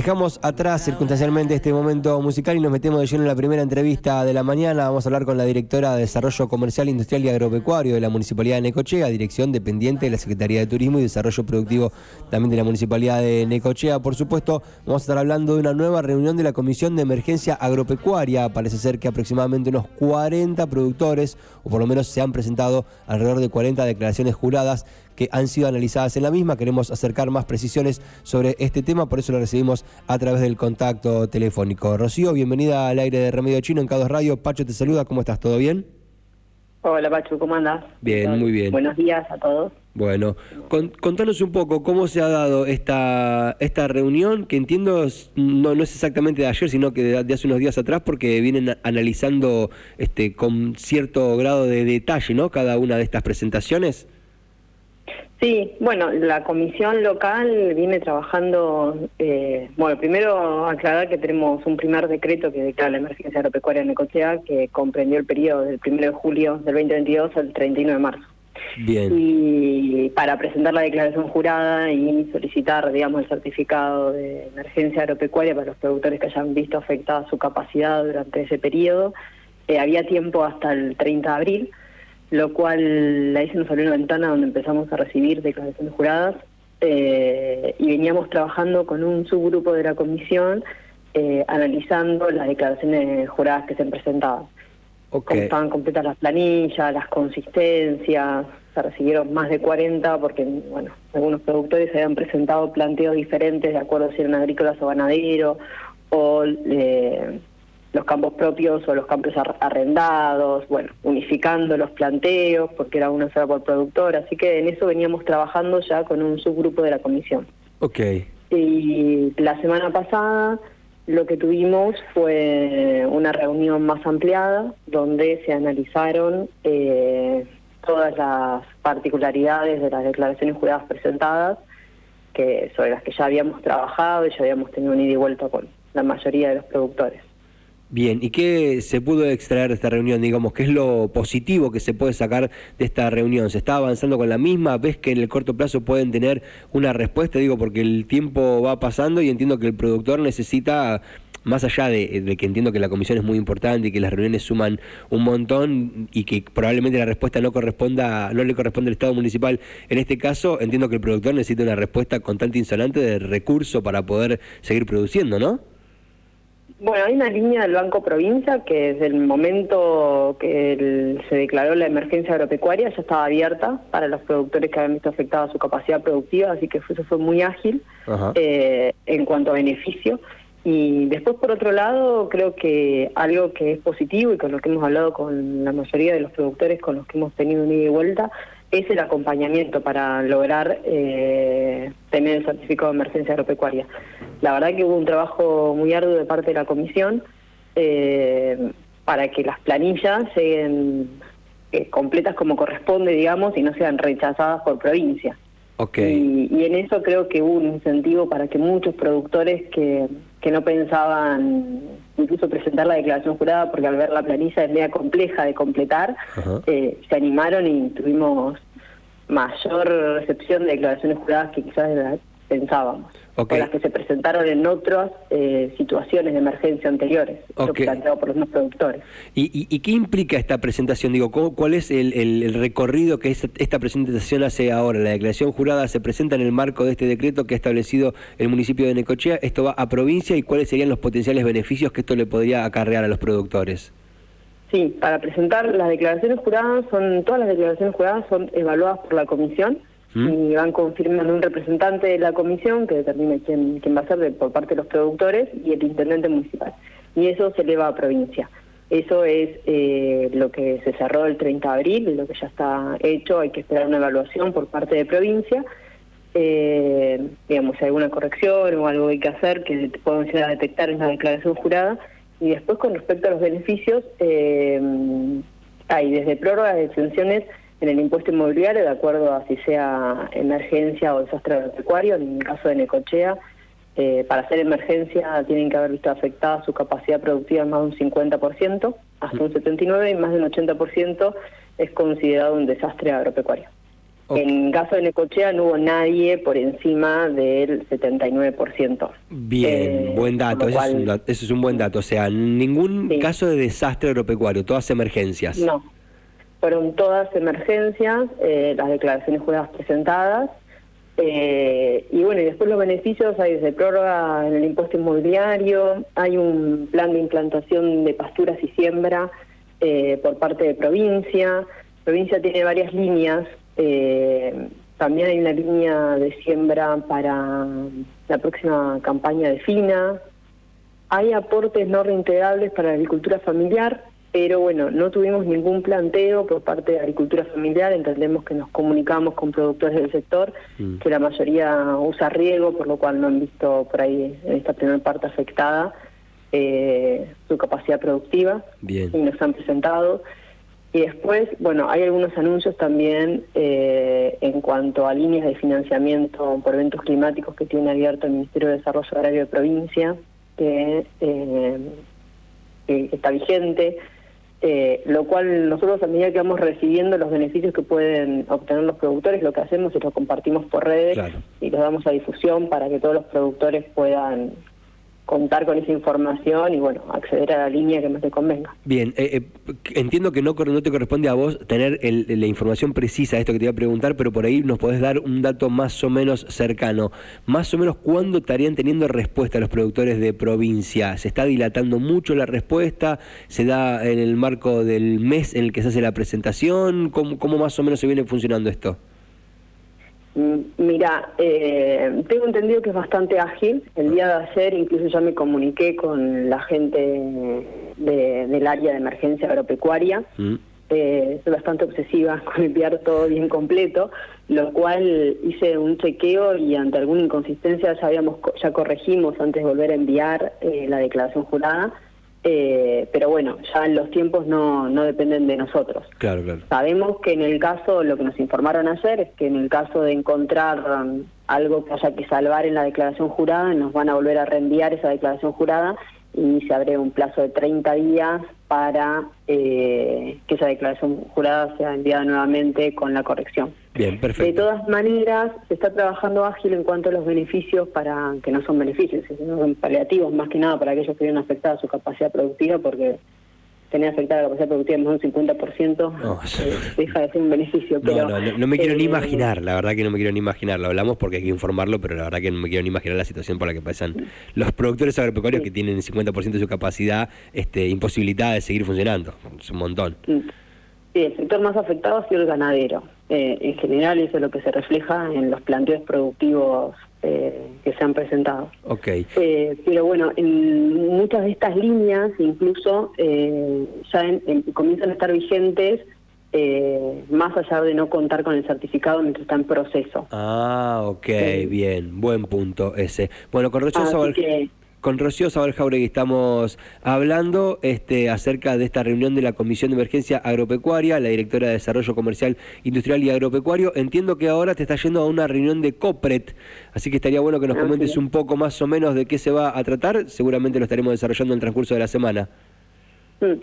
Dejamos atrás circunstancialmente este momento musical y nos metemos de lleno en la primera entrevista de la mañana. Vamos a hablar con la directora de Desarrollo Comercial, Industrial y Agropecuario de la Municipalidad de Necochea, dirección dependiente de la Secretaría de Turismo y Desarrollo Productivo también de la Municipalidad de Necochea. Por supuesto, vamos a estar hablando de una nueva reunión de la Comisión de Emergencia Agropecuaria. Parece ser que aproximadamente unos 40 productores, o por lo menos se han presentado alrededor de 40 declaraciones juradas que han sido analizadas en la misma. Queremos acercar más precisiones sobre este tema, por eso lo recibimos a través del contacto telefónico. Rocío, bienvenida al aire de Remedio Chino en Cados Radio. Pacho te saluda, ¿cómo estás? ¿Todo bien? Hola Pacho, ¿cómo andas? Bien, muy bien. Buenos días a todos. Bueno, contanos un poco cómo se ha dado esta, esta reunión, que entiendo no, no es exactamente de ayer, sino que de, de, hace unos días atrás, porque vienen analizando este, con cierto grado de detalle ¿no? cada una de estas presentaciones. Sí, bueno, la comisión local viene trabajando, eh, bueno, primero aclarar que tenemos un primer decreto que declara la emergencia agropecuaria en Necochea, que comprendió el periodo del 1 de julio del 2022 al 31 de marzo. Bien. Y para presentar la declaración jurada y solicitar, digamos, el certificado de emergencia agropecuaria para los productores que hayan visto afectada su capacidad durante ese periodo, eh, había tiempo hasta el 30 de abril lo cual ahí se nos abrió una ventana donde empezamos a recibir declaraciones juradas eh, y veníamos trabajando con un subgrupo de la comisión eh, analizando las declaraciones juradas que se han presentado. Okay. Estaban completas las planillas, las consistencias, se recibieron más de 40 porque bueno algunos productores habían presentado planteos diferentes de acuerdo si eran agrícolas o ganaderos o eh, los campos propios o los campos arrendados, bueno, unificando los planteos, porque era una sola por productor, así que en eso veníamos trabajando ya con un subgrupo de la comisión. Ok. Y la semana pasada lo que tuvimos fue una reunión más ampliada, donde se analizaron eh, todas las particularidades de las declaraciones juradas presentadas, que sobre las que ya habíamos trabajado y ya habíamos tenido un ida y vuelta con la mayoría de los productores. Bien, ¿y qué se pudo extraer de esta reunión? Digamos, ¿qué es lo positivo que se puede sacar de esta reunión? ¿Se está avanzando con la misma? ¿Ves que en el corto plazo pueden tener una respuesta? Digo, porque el tiempo va pasando y entiendo que el productor necesita, más allá de, que entiendo que la comisión es muy importante y que las reuniones suman un montón y que probablemente la respuesta no corresponda, no le corresponde al Estado municipal, en este caso entiendo que el productor necesita una respuesta constante e insolente de recurso para poder seguir produciendo, ¿no? Bueno, hay una línea del Banco Provincia que desde el momento que se declaró la emergencia agropecuaria ya estaba abierta para los productores que habían visto afectada su capacidad productiva, así que eso fue muy ágil eh, en cuanto a beneficio. Y después, por otro lado, creo que algo que es positivo y con lo que hemos hablado con la mayoría de los productores con los que hemos tenido un ida y vuelta es el acompañamiento para lograr eh, tener el certificado de emergencia agropecuaria. La verdad que hubo un trabajo muy arduo de parte de la comisión eh, para que las planillas lleguen eh, completas como corresponde, digamos, y no sean rechazadas por provincia. Okay. Y, en eso creo que hubo un incentivo para que muchos productores que, que no pensaban incluso presentar la declaración jurada, porque al ver la planilla es media compleja de completar, eh, se animaron y tuvimos mayor recepción de declaraciones juradas que quizás pensábamos, okay. las que se presentaron en otras eh, situaciones de emergencia anteriores, okay. planteado por los mismos productores. ¿Y, y, qué implica esta presentación? Digo, ¿cuál es el, el, recorrido que esta presentación hace ahora? La declaración jurada se presenta en el marco de este decreto que ha establecido el municipio de Necochea, esto va a provincia y cuáles serían los potenciales beneficios que esto le podría acarrear a los productores. Sí, para presentar las declaraciones juradas, son todas las declaraciones juradas son evaluadas por la comisión y van confirmando un representante de la comisión que determina quién, quién va a ser de, por parte de los productores y el intendente municipal. Y eso se eleva a provincia. Eso es eh, lo que se cerró el 30 de abril, lo que ya está hecho, hay que esperar una evaluación por parte de provincia. Eh, digamos, si hay alguna corrección o algo que hay que hacer que podemos llegar a detectar en la declaración jurada. Y después, con respecto a los beneficios, eh, hay desde prórrogas de exenciones en el impuesto inmobiliario, de acuerdo a si sea emergencia o desastre agropecuario, en el caso de Necochea, eh, para hacer emergencia tienen que haber visto afectada su capacidad productiva en más de un 50%, hasta un 79% y más de un 80% es considerado un desastre agropecuario. En caso de Necochea no hubo nadie por encima del 79%. Bien, eh, buen dato. Eso, es un, buen dato. O sea, ningún caso de desastre agropecuario, todas emergencias. No, fueron todas emergencias, eh, las declaraciones juradas presentadas. Eh, y bueno, y después los beneficios hay desde prórroga en el impuesto inmobiliario, hay un plan de implantación de pasturas y siembra por parte de provincia. Provincia tiene varias líneas eh, también hay una línea de siembra para la próxima campaña de FINA. Hay aportes no reintegrables para la agricultura familiar, pero bueno, no tuvimos ningún planteo por parte de agricultura familiar. Entendemos que nos comunicamos con productores del sector, mm. que la mayoría usa riego, por lo cual no han visto por ahí en esta primera parte afectada eh, su capacidad productiva. Bien. Y nos han presentado. Y después, bueno, hay algunos anuncios también eh, en cuanto a líneas de financiamiento por eventos climáticos que tiene abierto el Ministerio de Desarrollo Agrario de Provincia, que, eh, está vigente, eh, lo cual nosotros a medida que vamos recibiendo los beneficios que pueden obtener los productores, lo que hacemos es lo compartimos por redes y los damos a difusión para que todos los productores puedan contar con esa información y bueno, acceder a la línea que más te convenga. Bien, eh, eh, entiendo que no, no te corresponde a vos tener la información precisa de esto que te iba a preguntar, pero por ahí nos podés dar un dato más o menos cercano. Más o menos, ¿cuándo estarían teniendo respuesta los productores de provincia? ¿Se está dilatando mucho la respuesta? ¿Se da en el marco del mes en el que se hace la presentación? ¿Cómo, cómo más o menos se viene funcionando esto? Mm, mira, eh, tengo entendido que es bastante ágil. El día de ayer incluso ya me comuniqué con la gente del área de emergencia agropecuaria. Mm. Eh, soy bastante obsesiva con enviar todo bien completo, lo cual hice un chequeo y ante alguna inconsistencia ya habíamos ya corregimos antes de volver a enviar eh, la declaración jurada eh, pero bueno, ya los tiempos no, no dependen de nosotros. Claro, claro. Sabemos que en el caso, lo que nos informaron ayer es que en el caso de encontrar um, algo que haya que salvar en la declaración jurada, nos van a volver a reenviar esa declaración jurada y se abre un plazo de 30 días para eh, que esa declaración jurada sea enviada nuevamente con la corrección. Bien, perfecto. De todas maneras, se está trabajando ágil en cuanto a los beneficios para que no son beneficios, sino son paliativos más que nada para aquellos que vieron afectada su capacidad productiva, porque tener afectada la capacidad productiva más de un 50%, eh, deja de ser un beneficio. no, no, no, me quiero ni eh, imaginar, la verdad que no me quiero ni imaginar. Lo hablamos porque hay que informarlo, pero la verdad que no me quiero ni imaginar la situación por la que pasan los productores agropecuarios que tienen el 50% de su capacidad este, imposibilitada de seguir funcionando. Es un montón. Mm. Sí, el sector más afectado ha sido el ganadero. Eh, en general eso es lo que se refleja en los planteos productivos eh, que se han presentado. Okay. Eh, pero bueno, en muchas de estas líneas incluso ya comienzan a estar vigentes más allá de no contar con el certificado mientras está en proceso. Ah, ok, bien, buen punto ese. Bueno, con rechazo con Rocío Sabal Jauregui estamos hablando este, acerca de esta reunión de la Comisión de Emergencia Agropecuaria, la directora de Desarrollo Comercial, Industrial y Agropecuario. Entiendo que ahora te está yendo a una reunión de COPRET, así que estaría bueno que nos comentes un poco más o menos de qué se va a tratar. Seguramente lo estaremos desarrollando en el transcurso de la semana. Mm.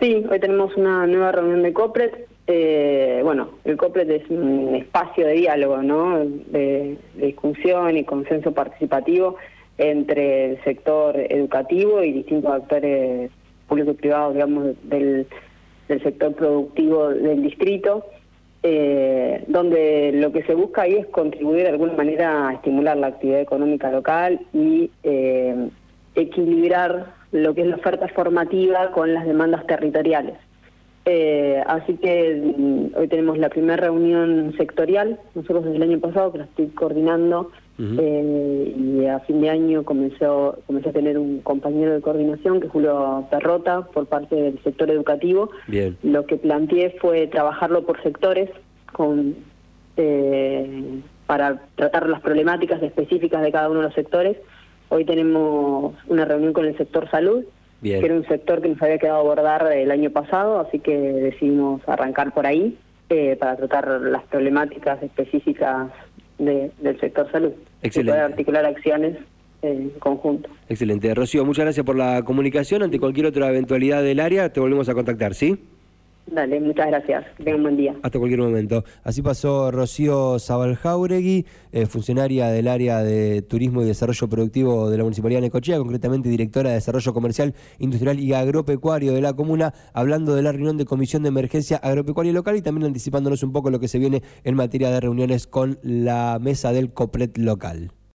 Sí, hoy tenemos una nueva reunión de COPRET. Eh, bueno, el COPRET es un espacio de diálogo, ¿no? de discusión y consenso participativo entre el sector educativo y distintos actores públicos y privados, digamos, del, sector productivo del distrito, eh, donde lo que se busca ahí es contribuir de alguna manera a estimular la actividad económica local y eh, equilibrar lo que es la oferta formativa con las demandas territoriales. Eh, así que mm, hoy tenemos la primera reunión sectorial, nosotros desde el año pasado que la estoy coordinando eh, y a fin de año comenzó, comencé a tener un compañero de coordinación que es Julio Perrota por parte del sector educativo. Lo que planteé fue trabajarlo por sectores con eh, para tratar las problemáticas específicas de cada uno de los sectores. Hoy tenemos una reunión con el sector salud, que era un sector que nos había quedado a abordar el año pasado, así que decidimos arrancar por ahí eh, para tratar las problemáticas específicas del sector salud. Excelente. poder articular acciones en conjunto. Excelente. Rocío, muchas gracias por la comunicación. Ante cualquier otra eventualidad del área, te volvemos a contactar, ¿sí? Dale, muchas gracias. Que un buen día. Hasta cualquier momento. Así pasó Rocío Zabaljauregui, eh, funcionaria del área de Turismo y Desarrollo Productivo de la Municipalidad de Necochea, concretamente directora de Desarrollo Comercial, Industrial y Agropecuario de la comuna, hablando de la reunión de Comisión de Emergencia Agropecuaria Local y también anticipándonos un poco lo que se viene en materia de reuniones con la mesa del COPRET local.